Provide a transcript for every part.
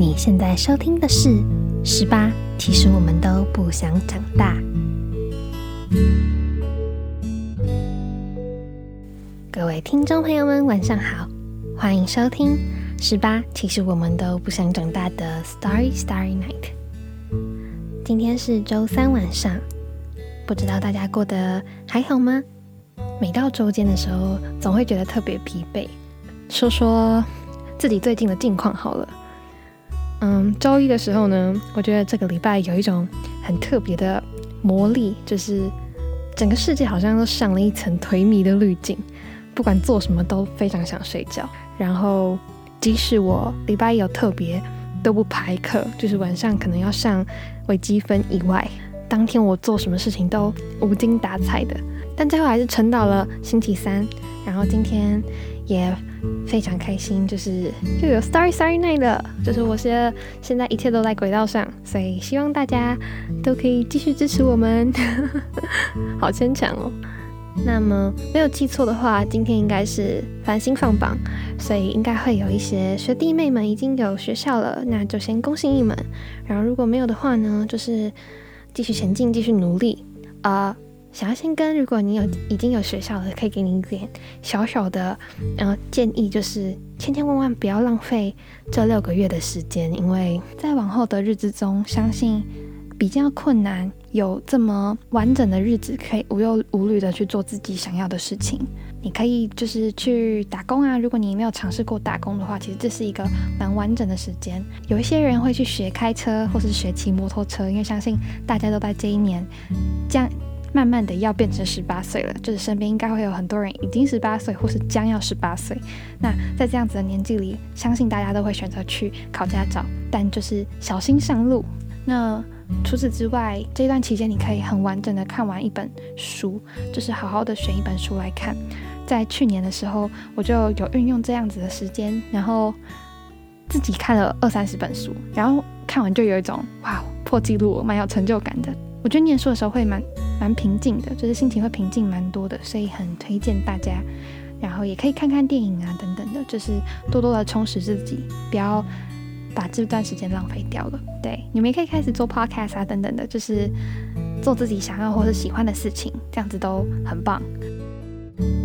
你现在收听的是《十八》，其实我们都不想长大。各位听众朋友们，晚上好，欢迎收听《十八》，其实我们都不想长大的 Starry Starry Night。今天是周三晚上，不知道大家过得还好吗？每到周间的时候，总会觉得特别疲惫。说说自己最近的近况好了。嗯，周一的时候呢，我觉得这个礼拜有一种很特别的魔力，就是整个世界好像都上了一层颓靡的滤镜，不管做什么都非常想睡觉。然后，即使我礼拜一有特别都不排课，就是晚上可能要上微积分以外，当天我做什么事情都无精打采的。但最后还是撑到了星期三，然后今天也。非常开心，就是又有 Starry Starry Night 了，就是我是现在一切都在轨道上，所以希望大家都可以继续支持我们，好牵强哦。那么没有记错的话，今天应该是繁星放榜，所以应该会有一些学弟妹们已经有学校了，那就先恭喜你们。然后如果没有的话呢，就是继续前进，继续努力啊。想要先跟，如果你有已经有学校了，可以给你一点小小的，呃建议，就是千千万万不要浪费这六个月的时间，因为在往后的日子中，相信比较困难，有这么完整的日子可以无忧无虑的去做自己想要的事情。你可以就是去打工啊，如果你没有尝试过打工的话，其实这是一个蛮完整的时间。有一些人会去学开车，或是学骑摩托车，因为相信大家都在这一年这样。慢慢的要变成十八岁了，就是身边应该会有很多人已经十八岁，或是将要十八岁。那在这样子的年纪里，相信大家都会选择去考驾照，但就是小心上路。那除此之外，这段期间你可以很完整的看完一本书，就是好好的选一本书来看。在去年的时候，我就有运用这样子的时间，然后自己看了二三十本书，然后看完就有一种哇破纪录，蛮有成就感的。我觉得念书的时候会蛮蛮平静的，就是心情会平静蛮多的，所以很推荐大家。然后也可以看看电影啊等等的，就是多多的充实自己，不要把这段时间浪费掉了。对，你们也可以开始做 podcast 啊等等的，就是做自己想要或者喜欢的事情，这样子都很棒。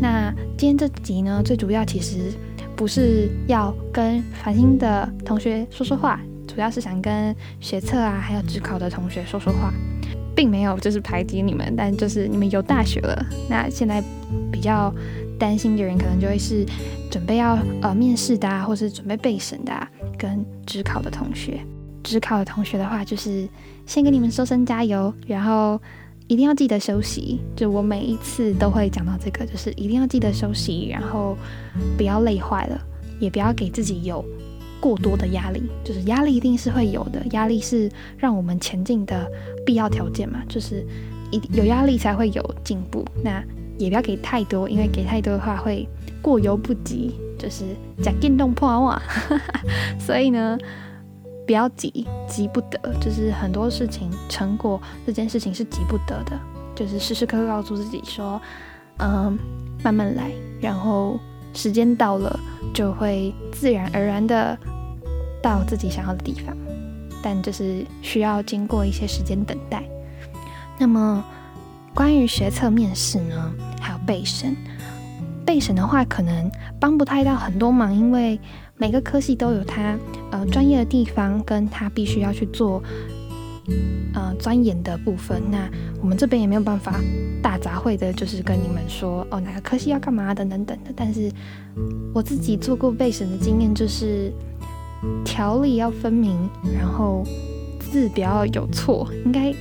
那今天这集呢，最主要其实不是要跟繁星的同学说说话，主要是想跟学测啊还有职考的同学说说话。并没有就是排挤你们，但就是你们有大学了。那现在比较担心的人，可能就会是准备要呃面试的，或是准备备审的，跟职考的同学。职考的同学的话，就是先给你们说声加油，然后一定要记得休息。就我每一次都会讲到这个，就是一定要记得休息，然后不要累坏了，也不要给自己有。过多的压力，就是压力一定是会有的，压力是让我们前进的必要条件嘛，就是一有压力才会有进步。那也不要给太多，因为给太多的话会过犹不及，就是假电动破瓦。所以呢，不要急，急不得。就是很多事情成果这件事情是急不得的，就是时时刻刻告诉自己说，嗯，慢慢来，然后时间到了就会自然而然的。到自己想要的地方，但就是需要经过一些时间等待。那么，关于学测面试呢，还有备审，备审的话可能帮不太到很多忙，因为每个科系都有它呃专业的地方，跟他必须要去做呃钻研的部分。那我们这边也没有办法大杂烩的，就是跟你们说哦哪个科系要干嘛等等等的。但是我自己做过备审的经验就是。条理要分明，然后字不要有错，应该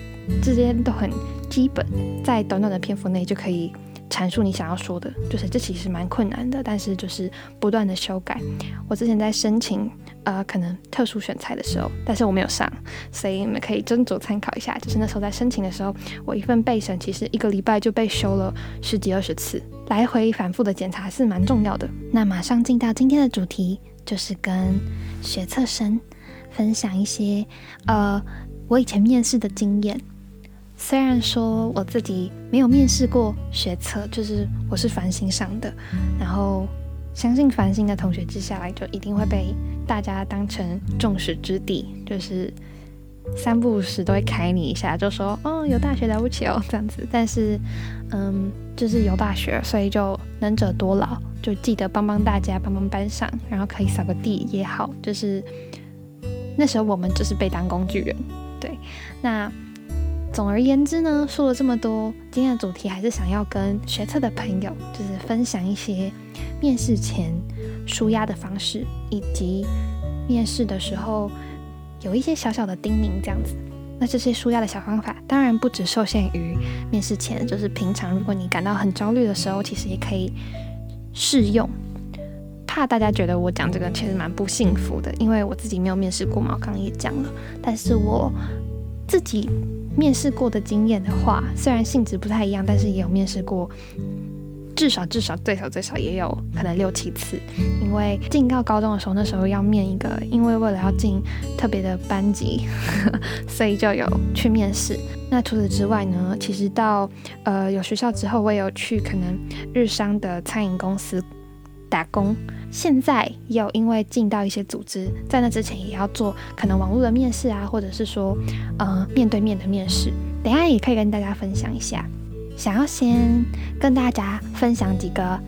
这些都很基本，在短短的篇幅内就可以阐述你想要说的。就是这其实蛮困难的，但是就是不断的修改。我之前在申请呃可能特殊选材的时候，但是我没有上，所以你们可以斟酌参考一下。就是那时候在申请的时候，我一份备审其实一个礼拜就被修了十几二十次，来回反复的检查是蛮重要的。那马上进到今天的主题。就是跟学测生分享一些，呃，我以前面试的经验。虽然说我自己没有面试过学测，就是我是繁星上的，然后相信繁星的同学接下来就一定会被大家当成众矢之的，就是三不五时都会开你一下，就说哦有大学了不起哦这样子。但是嗯，就是有大学，所以就能者多劳，就记得帮帮大家，帮帮班上，然后可以扫个地也好。就是那时候我们就是被当工具人，对，那。总而言之呢，说了这么多，今天的主题还是想要跟学测的朋友，就是分享一些面试前舒压的方式，以及面试的时候有一些小小的叮咛这样子。那这些舒压的小方法，当然不只受限于面试前，就是平常如果你感到很焦虑的时候，其实也可以试用。怕大家觉得我讲这个其实蛮不幸福的，因为我自己没有面试过嘛，我刚刚也讲了，但是我自己。面试过的经验的话，虽然性质不太一样，但是也有面试过，至少至少最少最少也有可能六七次。因为进到高中的时候，那时候要面一个，因为为了要进特别的班级，所以就有去面试。那除此之外呢，其实到呃有学校之后，我也有去可能日商的餐饮公司打工。现在也有因为进到一些组织，在那之前也要做可能网络的面试啊，或者是说，呃，面对面的面试。等下也可以跟大家分享一下。想要先跟大家分享几个，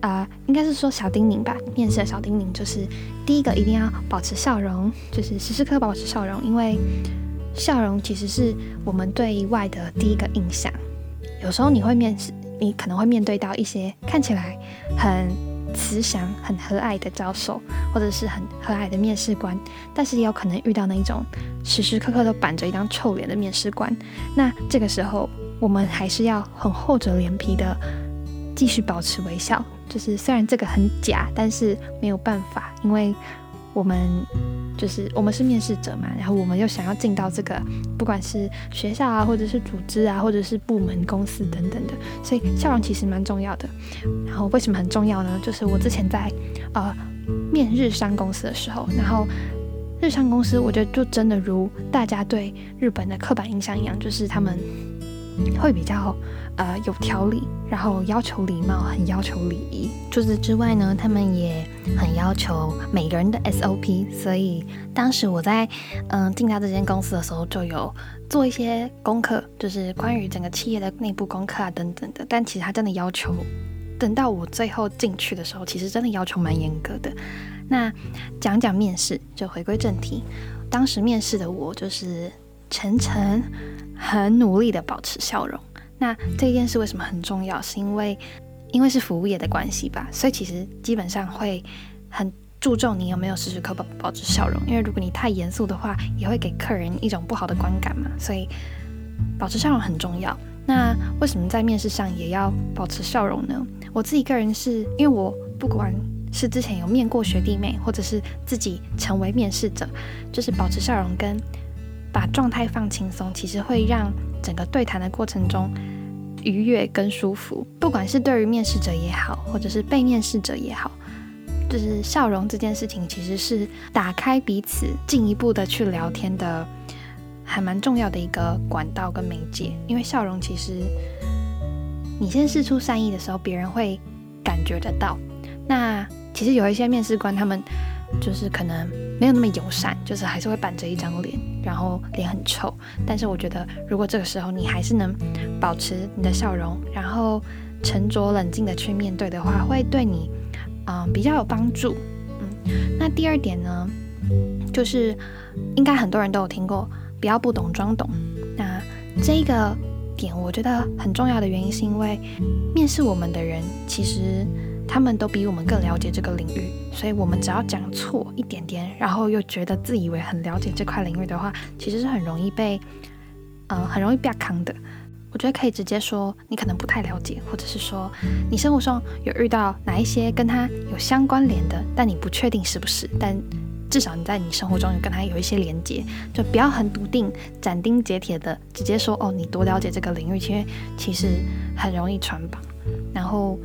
呃，应该是说小叮咛吧。面试的小叮咛就是，第一个一定要保持笑容，就是时时刻保持笑容，因为笑容其实是我们对外的第一个印象。有时候你会面试，你可能会面对到一些看起来很。慈祥、很和蔼的教授，或者是很和蔼的面试官，但是也有可能遇到那种时时刻刻都板着一张臭脸的面试官。那这个时候，我们还是要很厚着脸皮的继续保持微笑。就是虽然这个很假，但是没有办法，因为我们。就是我们是面试者嘛，然后我们又想要进到这个，不管是学校啊，或者是组织啊，或者是部门、公司等等的，所以笑容其实蛮重要的。然后为什么很重要呢？就是我之前在呃面日商公司的时候，然后日商公司我觉得就真的如大家对日本的刻板印象一样，就是他们会比较。呃，有条理，然后要求礼貌，很要求礼仪。除此之外呢，他们也很要求每个人的 SOP。所以当时我在嗯进到这间公司的时候，就有做一些功课，就是关于整个企业的内部功课啊等等的。但其实他真的要求，等到我最后进去的时候，其实真的要求蛮严格的。那讲讲面试，就回归正题。当时面试的我，就是晨晨很努力的保持笑容。那这件事为什么很重要？是因为，因为是服务业的关系吧，所以其实基本上会很注重你有没有时时刻刻保持笑容。因为如果你太严肃的话，也会给客人一种不好的观感嘛。所以保持笑容很重要。那为什么在面试上也要保持笑容呢？我自己个人是因为我不管是之前有面过学弟妹，或者是自己成为面试者，就是保持笑容跟把状态放轻松，其实会让。整个对谈的过程中愉悦跟舒服，不管是对于面试者也好，或者是被面试者也好，就是笑容这件事情其实是打开彼此进一步的去聊天的，还蛮重要的一个管道跟媒介。因为笑容其实你先试出善意的时候，别人会感觉得到。那其实有一些面试官他们。就是可能没有那么友善，就是还是会板着一张脸，然后脸很臭。但是我觉得，如果这个时候你还是能保持你的笑容，然后沉着冷静的去面对的话，会对你嗯比较有帮助。嗯，那第二点呢，就是应该很多人都有听过，不要不懂装懂。那这个点我觉得很重要的原因，是因为面试我们的人其实。他们都比我们更了解这个领域，所以我们只要讲错一点点，然后又觉得自以为很了解这块领域的话，其实是很容易被，嗯，很容易被坑的。我觉得可以直接说你可能不太了解，或者是说你生活中有遇到哪一些跟他有相关联的，但你不确定是不是，但至少你在你生活中有跟他有一些连接，就不要很笃定、斩钉截铁的直接说哦，你多了解这个领域，因为其实很容易穿帮，然后。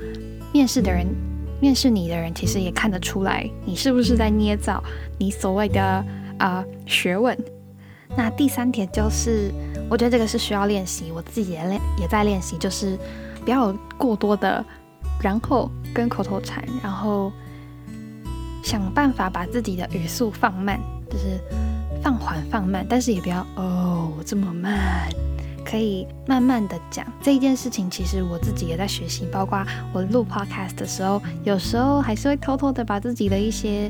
面试的人，面试你的人，其实也看得出来你是不是在捏造你所谓的啊学问。那第三点就是，我觉得这个是需要练习，我自己也练也在练习，就是不要过多的然后跟口头禅，然后想办法把自己的语速放慢，就是放缓放慢，但是也不要哦这么慢。可以慢慢的讲这一件事情，其实我自己也在学习。包括我录 podcast 的时候，有时候还是会偷偷的把自己的一些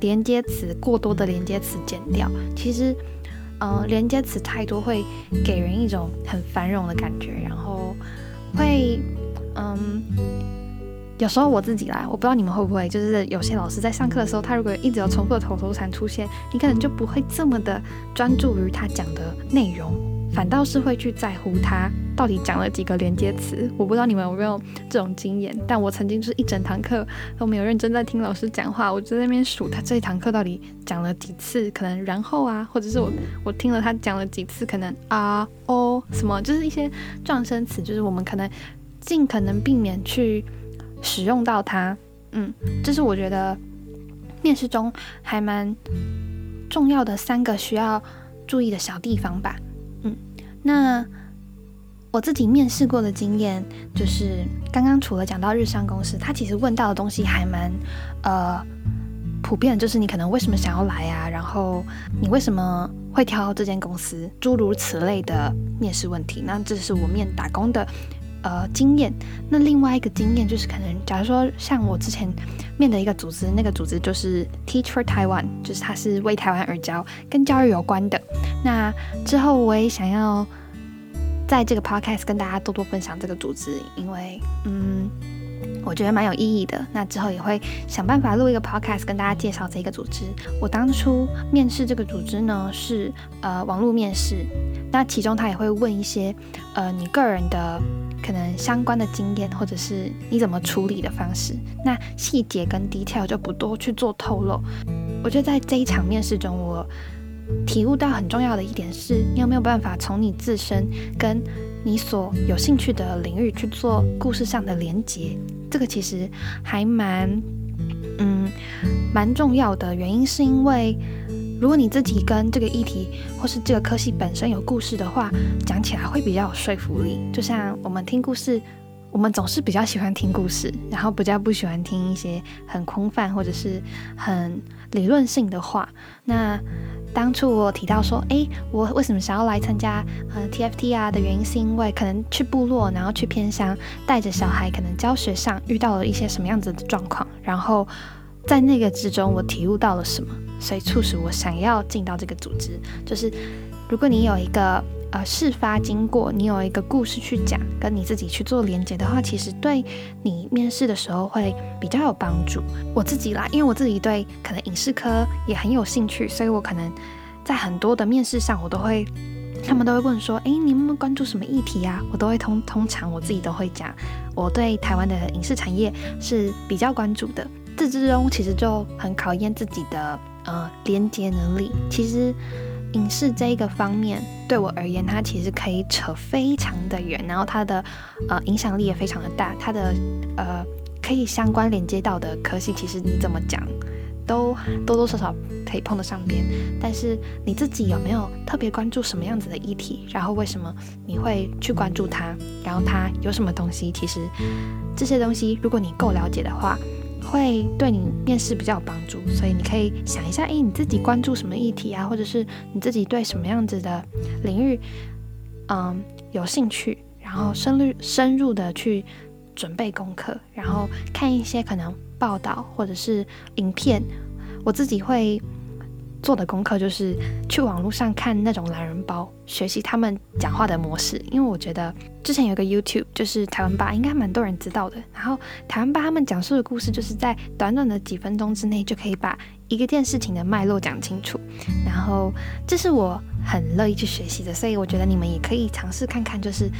连接词过多的连接词剪掉。其实，呃，连接词太多会给人一种很繁荣的感觉，然后会，嗯，有时候我自己来，我不知道你们会不会，就是有些老师在上课的时候，他如果一直有重复的口头禅出现，你可能就不会这么的专注于他讲的内容。反倒是会去在乎他到底讲了几个连接词，我不知道你们有没有这种经验，但我曾经就是一整堂课都没有认真在听老师讲话，我就在那边数他这一堂课到底讲了几次，可能然后啊，或者是我我听了他讲了几次，可能啊哦什么，就是一些撞声词，就是我们可能尽可能避免去使用到它，嗯，这是我觉得面试中还蛮重要的三个需要注意的小地方吧。那我自己面试过的经验，就是刚刚除了讲到日商公司，他其实问到的东西还蛮呃普遍，就是你可能为什么想要来啊，然后你为什么会挑这间公司，诸如此类的面试问题。那这是我面打工的呃经验。那另外一个经验就是，可能假如说像我之前面的一个组织，那个组织就是 Teach for Taiwan，就是它是为台湾而教，跟教育有关的。那之后我也想要在这个 podcast 跟大家多多分享这个组织，因为嗯，我觉得蛮有意义的。那之后也会想办法录一个 podcast 跟大家介绍这个组织。我当初面试这个组织呢是呃网络面试，那其中他也会问一些呃你个人的可能相关的经验，或者是你怎么处理的方式。那细节跟 detail 就不多去做透露。我觉得在这一场面试中，我。体悟到很重要的一点是，你有没有办法从你自身跟你所有兴趣的领域去做故事上的连接？这个其实还蛮，嗯，蛮重要的。原因是因为，如果你自己跟这个议题或是这个科系本身有故事的话，讲起来会比较有说服力。就像我们听故事，我们总是比较喜欢听故事，然后比较不喜欢听一些很空泛或者是很理论性的话。那当初我提到说，哎，我为什么想要来参加呃 TFT 啊的原因，是因为可能去部落，然后去偏乡，带着小孩，可能教学上遇到了一些什么样子的状况，然后在那个之中，我体悟到了什么，所以促使我想要进到这个组织。就是如果你有一个呃事发经过，你有一个故事去讲，跟你自己去做连接的话，其实对你面试的时候会比较有帮助。我自己啦，因为我自己对可能影视科也很有兴趣，所以我可能在很多的面试上，我都会，他们都会问说，哎，你们关注什么议题啊？我都会通通常我自己都会讲，我对台湾的影视产业是比较关注的。这之中其实就很考验自己的呃连接能力。其实。影视这一个方面对我而言，它其实可以扯非常的远，然后它的呃影响力也非常的大。它的呃可以相关连接到的科系，其实你怎么讲都多多少少可以碰得上边。但是你自己有没有特别关注什么样子的议题？然后为什么你会去关注它？然后它有什么东西？其实这些东西，如果你够了解的话。会对你面试比较有帮助，所以你可以想一下，诶，你自己关注什么议题啊，或者是你自己对什么样子的领域，嗯，有兴趣，然后深入深入的去准备功课，然后看一些可能报道或者是影片，我自己会。做的功课就是去网络上看那种懒人包，学习他们讲话的模式。因为我觉得之前有个 YouTube，就是台湾吧，应该蛮多人知道的。然后台湾吧他们讲述的故事，就是在短短的几分钟之内就可以把一个件事情的脉络讲清楚。然后这是我很乐意去学习的，所以我觉得你们也可以尝试看看，就是。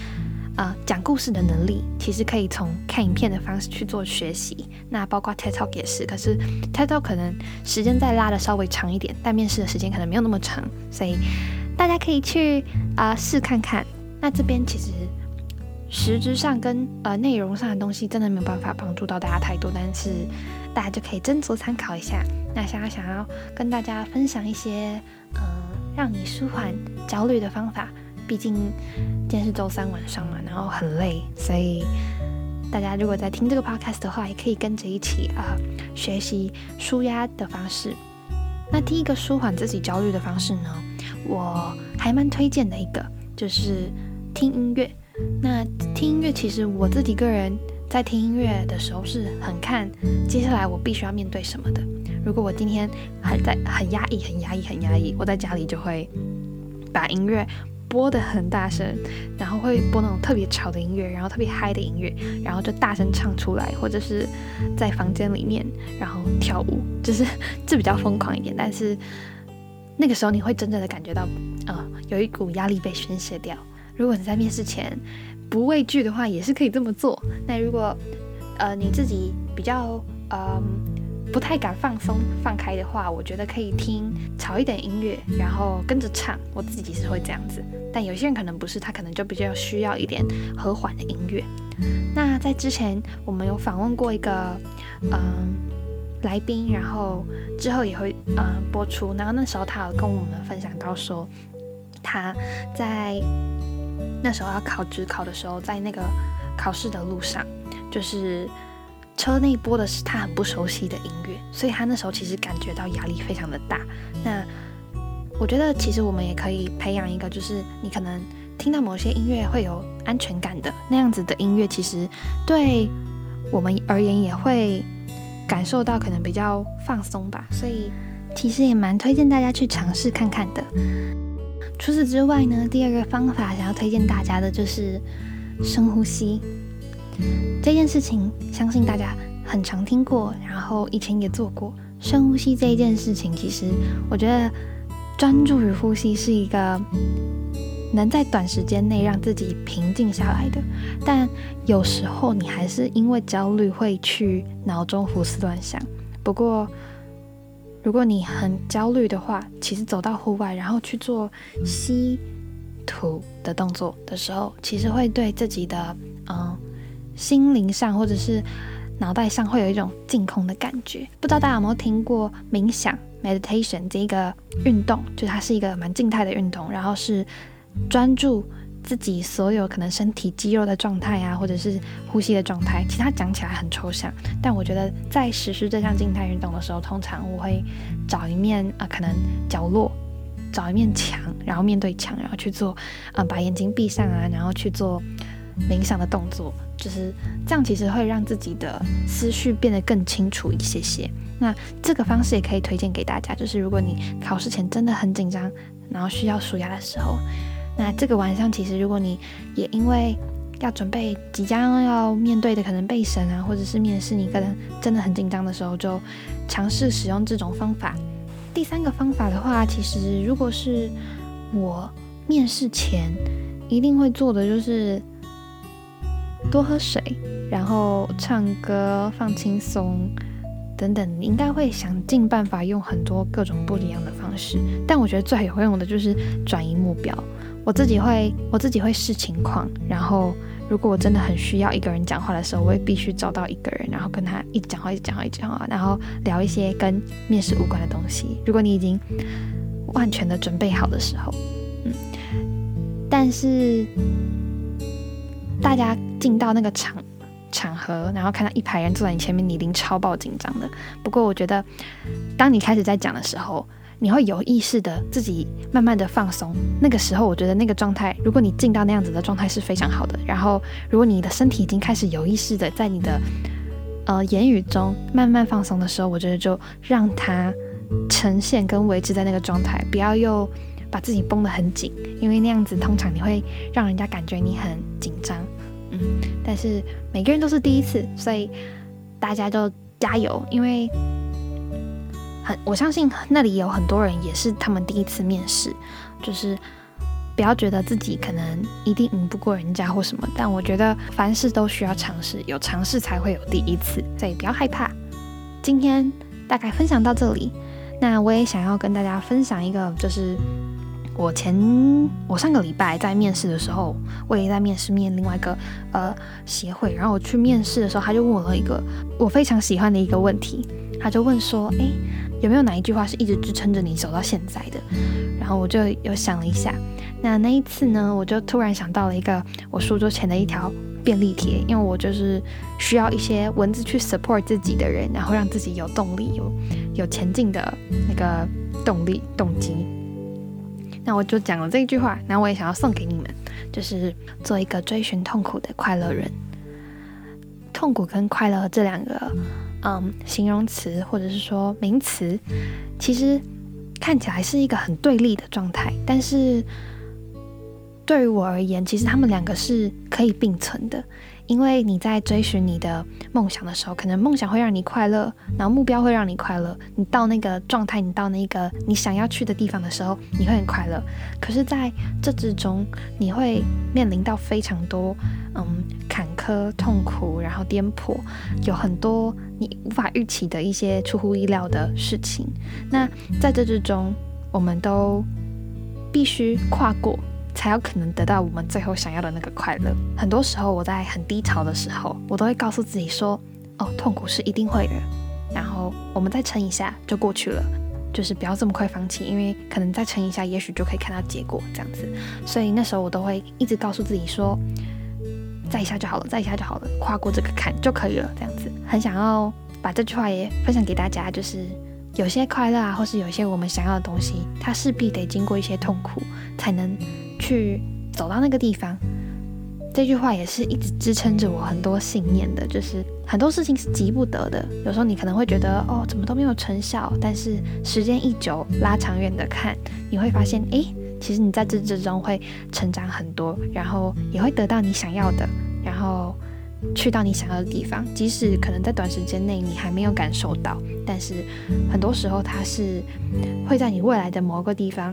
呃，讲故事的能力其实可以从看影片的方式去做学习。那包括 TED Talk 也是，可是 TED Talk 可能时间再拉的稍微长一点，但面试的时间可能没有那么长，所以大家可以去啊试看看。那这边其实实质上跟呃内容上的东西真的没有办法帮助到大家太多，但是大家就可以斟酌参考一下。那想要想要跟大家分享一些嗯让你舒缓焦虑的方法。毕竟今天是周三晚上嘛，然后很累，所以大家如果在听这个 podcast 的话，也可以跟着一起啊学习舒压的方式。那第一个舒缓自己焦虑的方式呢，我还蛮推荐的一个，就是听音乐。那听音乐，其实我自己个人在听音乐的时候是很看接下来我必须要面对什么的。如果我今天很在很压抑、很压抑、很压抑，我在家里就会把音乐播得很大声，然后会播那种特别吵的音乐，然后特别嗨的音乐，然后就大声唱出来，或者是在房间里面然后跳舞，就是 这比较疯狂一点。但是那个时候你会真正的感觉到，呃，有一股压力被宣泄掉。如果你在面试前不畏惧的话，也是可以这么做。那如果呃你自己比较嗯。不太敢放松放开的话，我觉得可以听吵一点音乐，然后跟着唱。我自己是会这样子，但有些人可能不是，他可能就比较需要一点和缓的音乐。那在之前我们有访问过一个嗯来宾，然后之后也会嗯播出。然后那时候他有跟我们分享到说，他在那时候要考职考的时候，在那个考试的路上，就是。车内播的是他很不熟悉的音乐，所以他那时候其实感觉到压力非常的大。那我觉得其实我们也可以培养一个，就是你可能听到某些音乐会有安全感的那样子的音乐，其实对我们而言也会感受到可能比较放松吧。所以其实也蛮推荐大家去尝试看看的。除此之外呢，第二个方法想要推荐大家的就是深呼吸。这件事情，相信大家很常听过，然后以前也做过。深呼吸这一件事情，其实我觉得专注于呼吸是一个能在短时间内让自己平静下来的。但有时候你还是因为焦虑会去脑中胡思乱想。不过，如果你很焦虑的话，其实走到户外，然后去做吸吐的动作的时候，其实会对自己的嗯。心灵上或者是脑袋上会有一种净空的感觉，不知道大家有没有听过冥想 （meditation） 这一个运动？就它是一个蛮静态的运动，然后是专注自己所有可能身体肌肉的状态啊，或者是呼吸的状态。其实它讲起来很抽象，但我觉得在实施这项静态运动的时候，通常我会找一面啊，可能角落，找一面墙，然后面对墙，然后去做啊，把眼睛闭上啊，然后去做冥想的动作。就是这样，其实会让自己的思绪变得更清楚一些些。那这个方式也可以推荐给大家，就是如果你考试前真的很紧张，然后需要舒压的时候，那这个晚上其实如果你也因为要准备即将要面对的可能背审啊，或者是面试，你可能真的很紧张的时候，就尝试使用这种方法。第三个方法的话，其实如果是我面试前一定会做的，就是。多喝水，然后唱歌，放轻松，等等，你应该会想尽办法用很多各种不一样的方式。但我觉得最有用的就是转移目标。我自己会，我自己会视情况，然后如果我真的很需要一个人讲话的时候，我也必须找到一个人，然后跟他一直讲话，一直讲话，一直讲话，然后聊一些跟面试无关的东西。如果你已经万全的准备好的时候，嗯，但是。大家进到那个场场合，然后看到一排人坐在你前面，你一定超爆紧张的。不过我觉得，当你开始在讲的时候，你会有意识的自己慢慢的放松。那个时候，我觉得那个状态，如果你进到那样子的状态是非常好的。然后，如果你的身体已经开始有意识的在你的呃言语中慢慢放松的时候，我觉得就让它呈现跟维持在那个状态，不要又。把自己绷得很紧，因为那样子通常你会让人家感觉你很紧张，但是每个人都是第一次，所以大家就加油，因为很我相信那里有很多人也是他们第一次面试，就是不要觉得自己可能一定赢不过人家或什么，但我觉得凡事都需要尝试，有尝试才会有第一次，所以不要害怕。今天大概分享到这里，那我也想要跟大家分享一个就是。我前我上个礼拜在面试的时候，我也在面试面另外一个呃协会，然后我去面试的时候，他就问我了一个我非常喜欢的一个问题，他就问说，哎，有没有哪一句话是一直支撑着你走到现在的？然后我就有想了一下，那那一次呢，我就突然想到了一个我书桌前的一条便利贴，因为我就是需要一些文字去 support 自己的人，然后让自己有动力，有有前进的那个动力动机。那我就讲了这句话，那我也想要送给你们，就是做一个追寻痛苦的快乐人。痛苦跟快乐这两个，嗯，形容词或者是说名词，其实看起来是一个很对立的状态，但是。对于我而言，其实他们两个是可以并存的，因为你在追寻你的梦想的时候，可能梦想会让你快乐，然后目标会让你快乐。你到那个状态，你到那个你想要去的地方的时候，你会很快乐。可是，在这之中，你会面临到非常多嗯坎坷、痛苦，然后颠簸，有很多你无法预期的一些出乎意料的事情。那在这之中，我们都必须跨过。才有可能得到我们最后想要的那个快乐。很多时候，我在很低潮的时候，我都会告诉自己说：“哦，痛苦是一定会的，然后我们再撑一下就过去了，就是不要这么快放弃，因为可能再撑一下，也许就可以看到结果这样子。”所以那时候我都会一直告诉自己说：“再一下就好了，再一下就好了，跨过这个坎就可以了。”这样子，很想要把这句话也分享给大家，就是有些快乐啊，或是有些我们想要的东西，它势必得经过一些痛苦才能。去走到那个地方，这句话也是一直支撑着我很多信念的。就是很多事情是急不得的，有时候你可能会觉得哦，怎么都没有成效。但是时间一久，拉长远的看，你会发现，哎，其实你在这之中会成长很多，然后也会得到你想要的，然后去到你想要的地方。即使可能在短时间内你还没有感受到，但是很多时候它是会在你未来的某个地方。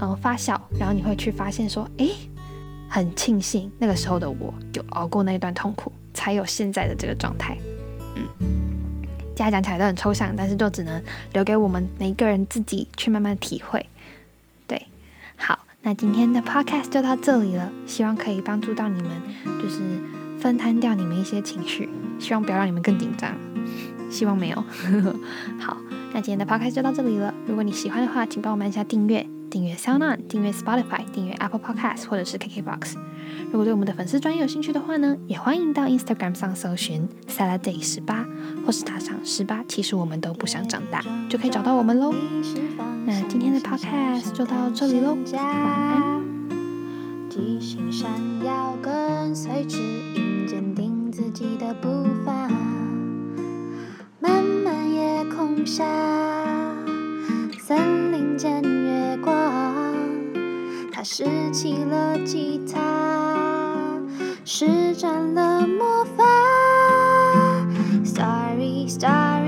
嗯，发酵，然后你会去发现说，哎，很庆幸那个时候的我有熬过那一段痛苦，才有现在的这个状态。嗯，这样讲起来都很抽象，但是就只能留给我们每一个人自己去慢慢体会。对，好，那今天的 podcast 就到这里了，希望可以帮助到你们，就是分摊掉你们一些情绪，希望不要让你们更紧张，希望没有。好，那今天的 podcast 就到这里了，如果你喜欢的话，请帮我们按下订阅。订阅 SoundOn，订阅 Spotify，订阅 Apple Podcast 或者是 KKBox。如果对我们的粉丝专业有兴趣的话呢，也欢迎到 Instagram 上搜寻 Saturday 十八，或是打上十八。其实我们都不想长大，就可以找到我们喽。那今天的 Podcast 就到这里喽，晚安。森林间，拾起了吉他，施展了魔法。Starry Starry